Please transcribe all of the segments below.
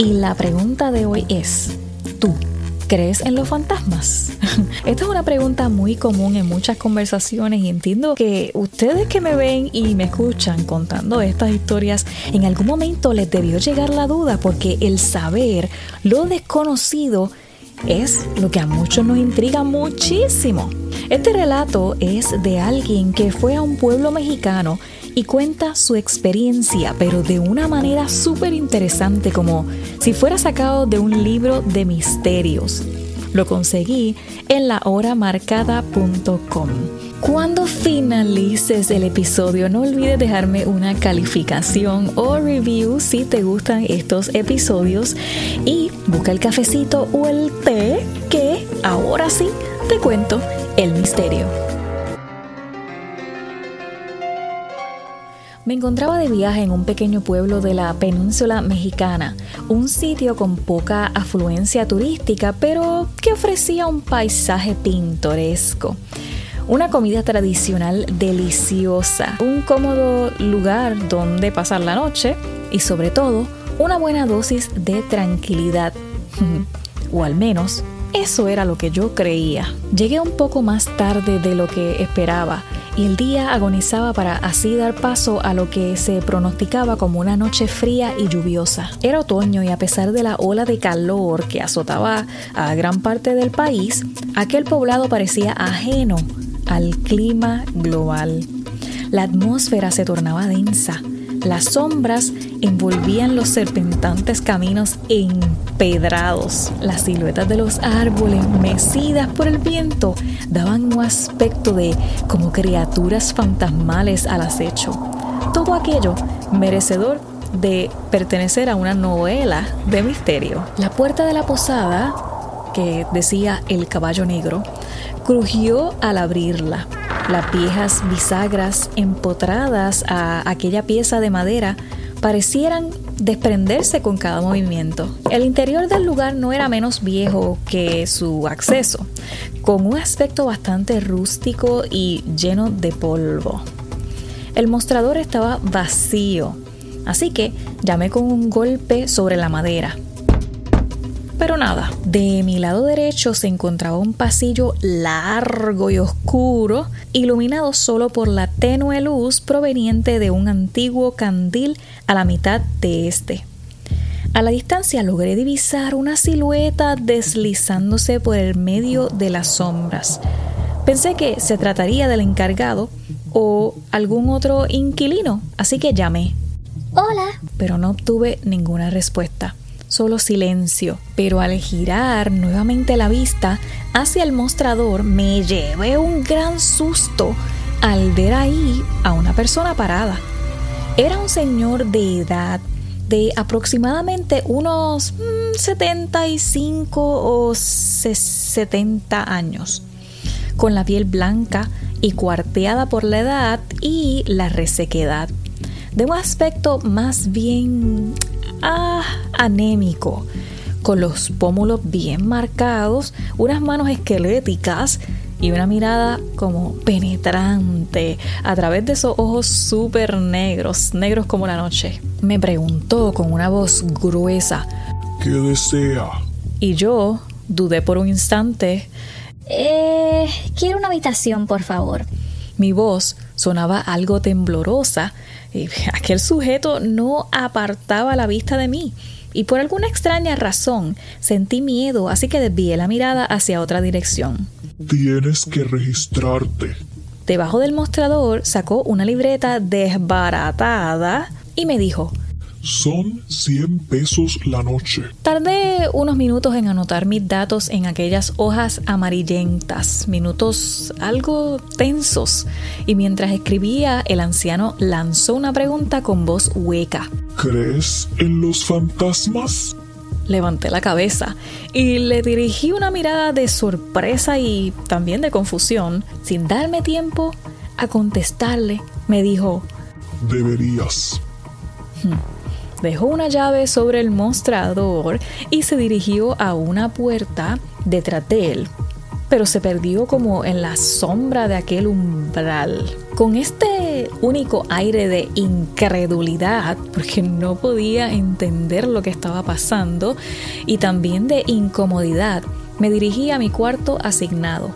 Y la pregunta de hoy es, ¿tú ¿Crees en los fantasmas? Esta es una pregunta muy común en muchas conversaciones y entiendo que ustedes que me ven y me escuchan contando estas historias, en algún momento les debió llegar la duda porque el saber, lo desconocido, es lo que a muchos nos intriga muchísimo. Este relato es de alguien que fue a un pueblo mexicano y cuenta su experiencia, pero de una manera súper interesante, como si fuera sacado de un libro de misterios. Lo conseguí en lahoramarcada.com. Cuando finalices el episodio, no olvides dejarme una calificación o review si te gustan estos episodios y busca el cafecito o el té que ahora sí te cuento el misterio. Me encontraba de viaje en un pequeño pueblo de la península mexicana, un sitio con poca afluencia turística, pero que ofrecía un paisaje pintoresco. Una comida tradicional deliciosa, un cómodo lugar donde pasar la noche y sobre todo una buena dosis de tranquilidad. o al menos eso era lo que yo creía. Llegué un poco más tarde de lo que esperaba y el día agonizaba para así dar paso a lo que se pronosticaba como una noche fría y lluviosa. Era otoño y a pesar de la ola de calor que azotaba a gran parte del país, aquel poblado parecía ajeno al clima global. La atmósfera se tornaba densa las sombras envolvían los serpentantes caminos empedrados. Las siluetas de los árboles, mecidas por el viento, daban un aspecto de como criaturas fantasmales al acecho. Todo aquello merecedor de pertenecer a una novela de misterio. La puerta de la posada, que decía el caballo negro, crujió al abrirla. Las viejas bisagras empotradas a aquella pieza de madera parecieran desprenderse con cada movimiento. El interior del lugar no era menos viejo que su acceso, con un aspecto bastante rústico y lleno de polvo. El mostrador estaba vacío, así que llamé con un golpe sobre la madera. Pero nada, de mi lado derecho se encontraba un pasillo largo y oscuro, iluminado solo por la tenue luz proveniente de un antiguo candil a la mitad de este. A la distancia logré divisar una silueta deslizándose por el medio de las sombras. Pensé que se trataría del encargado o algún otro inquilino, así que llamé. Hola. Pero no obtuve ninguna respuesta solo silencio, pero al girar nuevamente la vista hacia el mostrador me llevé un gran susto al ver ahí a una persona parada. Era un señor de edad de aproximadamente unos 75 mm, o 70 años, con la piel blanca y cuarteada por la edad y la resequedad, de un aspecto más bien ah, anémico, con los pómulos bien marcados, unas manos esqueléticas y una mirada como penetrante a través de esos ojos súper negros, negros como la noche. Me preguntó con una voz gruesa, ¿qué desea? Y yo dudé por un instante. Eh, quiero una habitación, por favor. Mi voz sonaba algo temblorosa aquel sujeto no apartaba la vista de mí y por alguna extraña razón sentí miedo, así que desvié la mirada hacia otra dirección. Tienes que registrarte. Debajo del mostrador sacó una libreta desbaratada y me dijo, son 100 pesos la noche. Tardé unos minutos en anotar mis datos en aquellas hojas amarillentas, minutos algo tensos, y mientras escribía el anciano lanzó una pregunta con voz hueca. ¿Crees en los fantasmas? Levanté la cabeza y le dirigí una mirada de sorpresa y también de confusión. Sin darme tiempo a contestarle, me dijo, Deberías. Hmm dejó una llave sobre el mostrador y se dirigió a una puerta detrás de él, pero se perdió como en la sombra de aquel umbral, Con este único aire de incredulidad, porque no podía entender lo que estaba pasando, y también de incomodidad, me dirigí a mi cuarto asignado.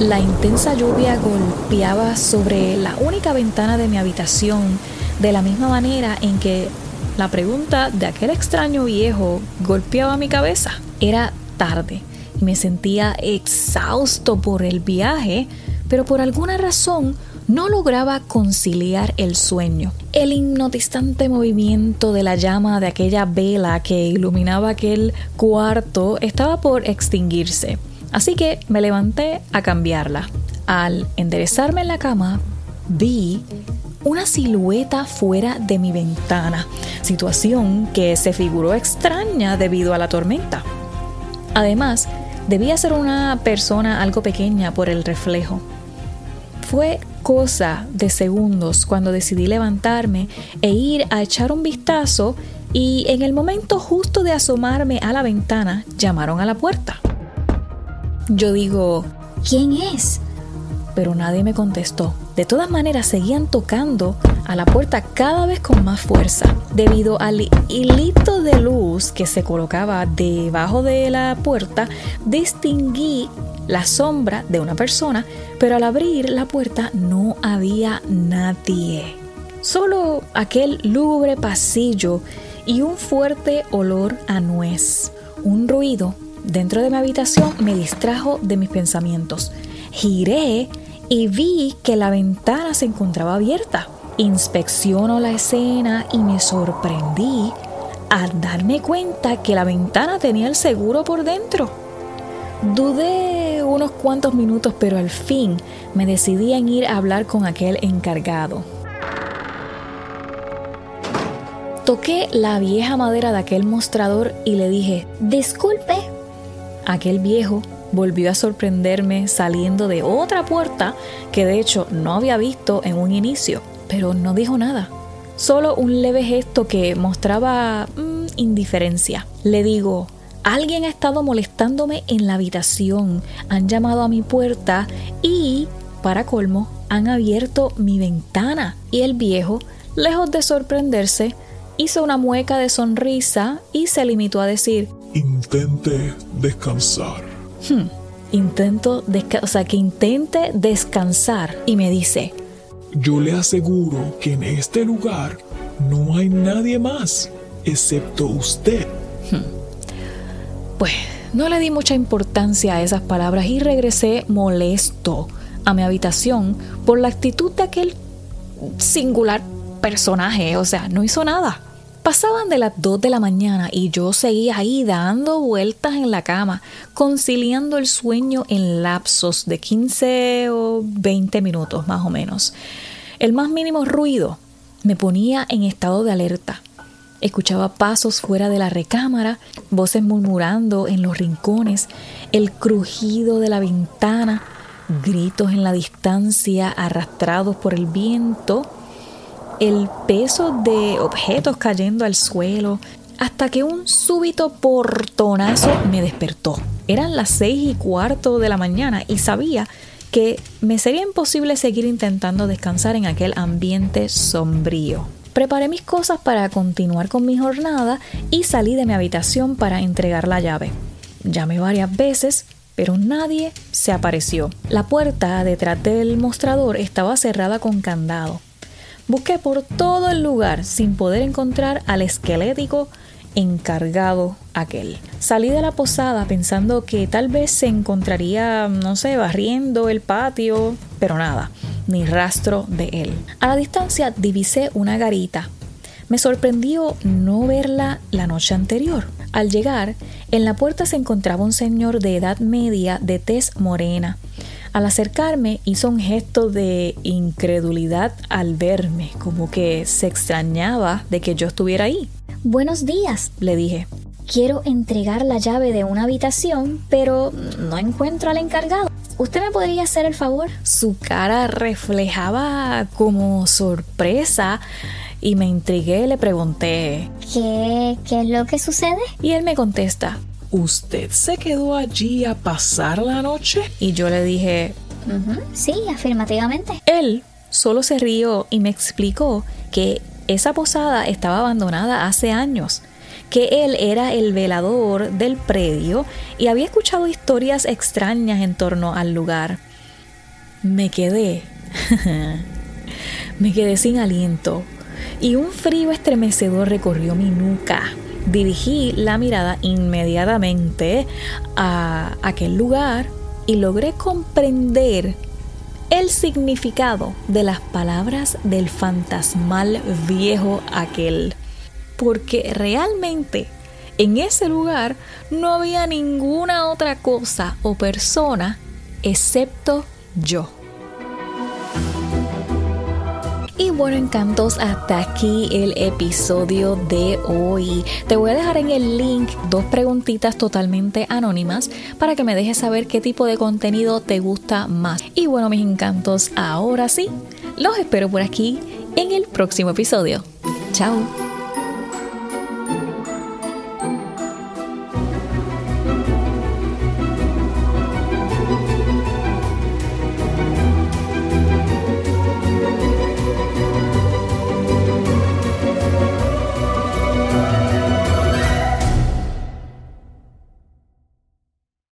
La intensa lluvia golpeaba sobre la única ventana de mi habitación de la misma manera en que la pregunta de aquel extraño viejo golpeaba mi cabeza. Era tarde y me sentía exhausto por el viaje, pero por alguna razón no lograba conciliar el sueño. El hipnotizante movimiento de la llama de aquella vela que iluminaba aquel cuarto estaba por extinguirse, así que me levanté a cambiarla. Al enderezarme en la cama, vi una silueta fuera de mi ventana, situación que se figuró extraña debido a la tormenta. Además, debía ser una persona algo pequeña por el reflejo. Fue cosa de segundos cuando decidí levantarme e ir a echar un vistazo y en el momento justo de asomarme a la ventana llamaron a la puerta. Yo digo, ¿quién es? Pero nadie me contestó. De todas maneras, seguían tocando a la puerta cada vez con más fuerza. Debido al hilito de luz que se colocaba debajo de la puerta, distinguí la sombra de una persona, pero al abrir la puerta no había nadie. Solo aquel lúgubre pasillo y un fuerte olor a nuez. Un ruido dentro de mi habitación me distrajo de mis pensamientos. Giré y vi que la ventana se encontraba abierta. Inspecciono la escena y me sorprendí al darme cuenta que la ventana tenía el seguro por dentro. Dudé unos cuantos minutos, pero al fin me decidí en ir a hablar con aquel encargado. Toqué la vieja madera de aquel mostrador y le dije, disculpe. Aquel viejo volvió a sorprenderme saliendo de otra puerta que de hecho no había visto en un inicio, pero no dijo nada. Solo un leve gesto que mostraba mm, indiferencia. Le digo, alguien ha estado molestándome en la habitación, han llamado a mi puerta y, para colmo, han abierto mi ventana. Y el viejo, lejos de sorprenderse, hizo una mueca de sonrisa y se limitó a decir, Intente descansar. Hmm, intento, o sea, que intente descansar y me dice, yo le aseguro que en este lugar no hay nadie más, excepto usted. Hmm. Pues no le di mucha importancia a esas palabras y regresé molesto a mi habitación por la actitud de aquel singular personaje, o sea, no hizo nada. Pasaban de las 2 de la mañana y yo seguía ahí dando vueltas en la cama, conciliando el sueño en lapsos de 15 o 20 minutos más o menos. El más mínimo ruido me ponía en estado de alerta. Escuchaba pasos fuera de la recámara, voces murmurando en los rincones, el crujido de la ventana, gritos en la distancia arrastrados por el viento el peso de objetos cayendo al suelo, hasta que un súbito portonazo me despertó. Eran las seis y cuarto de la mañana y sabía que me sería imposible seguir intentando descansar en aquel ambiente sombrío. Preparé mis cosas para continuar con mi jornada y salí de mi habitación para entregar la llave. Llamé varias veces, pero nadie se apareció. La puerta detrás del mostrador estaba cerrada con candado. Busqué por todo el lugar sin poder encontrar al esquelético encargado aquel. Salí de la posada pensando que tal vez se encontraría, no sé, barriendo el patio, pero nada, ni rastro de él. A la distancia divisé una garita. Me sorprendió no verla la noche anterior. Al llegar, en la puerta se encontraba un señor de edad media de tez morena, al acercarme hizo un gesto de incredulidad al verme, como que se extrañaba de que yo estuviera ahí. Buenos días, le dije. Quiero entregar la llave de una habitación, pero no encuentro al encargado. ¿Usted me podría hacer el favor? Su cara reflejaba como sorpresa y me intrigué, le pregunté ¿Qué, ¿Qué es lo que sucede? Y él me contesta ¿Usted se quedó allí a pasar la noche? Y yo le dije, Sí, afirmativamente. Él solo se rió y me explicó que esa posada estaba abandonada hace años, que él era el velador del predio y había escuchado historias extrañas en torno al lugar. Me quedé, me quedé sin aliento y un frío estremecedor recorrió mi nuca. Dirigí la mirada inmediatamente a aquel lugar y logré comprender el significado de las palabras del fantasmal viejo aquel. Porque realmente en ese lugar no había ninguna otra cosa o persona excepto yo. Bueno, encantos, hasta aquí el episodio de hoy. Te voy a dejar en el link dos preguntitas totalmente anónimas para que me dejes saber qué tipo de contenido te gusta más. Y bueno, mis encantos, ahora sí, los espero por aquí en el próximo episodio. Chao.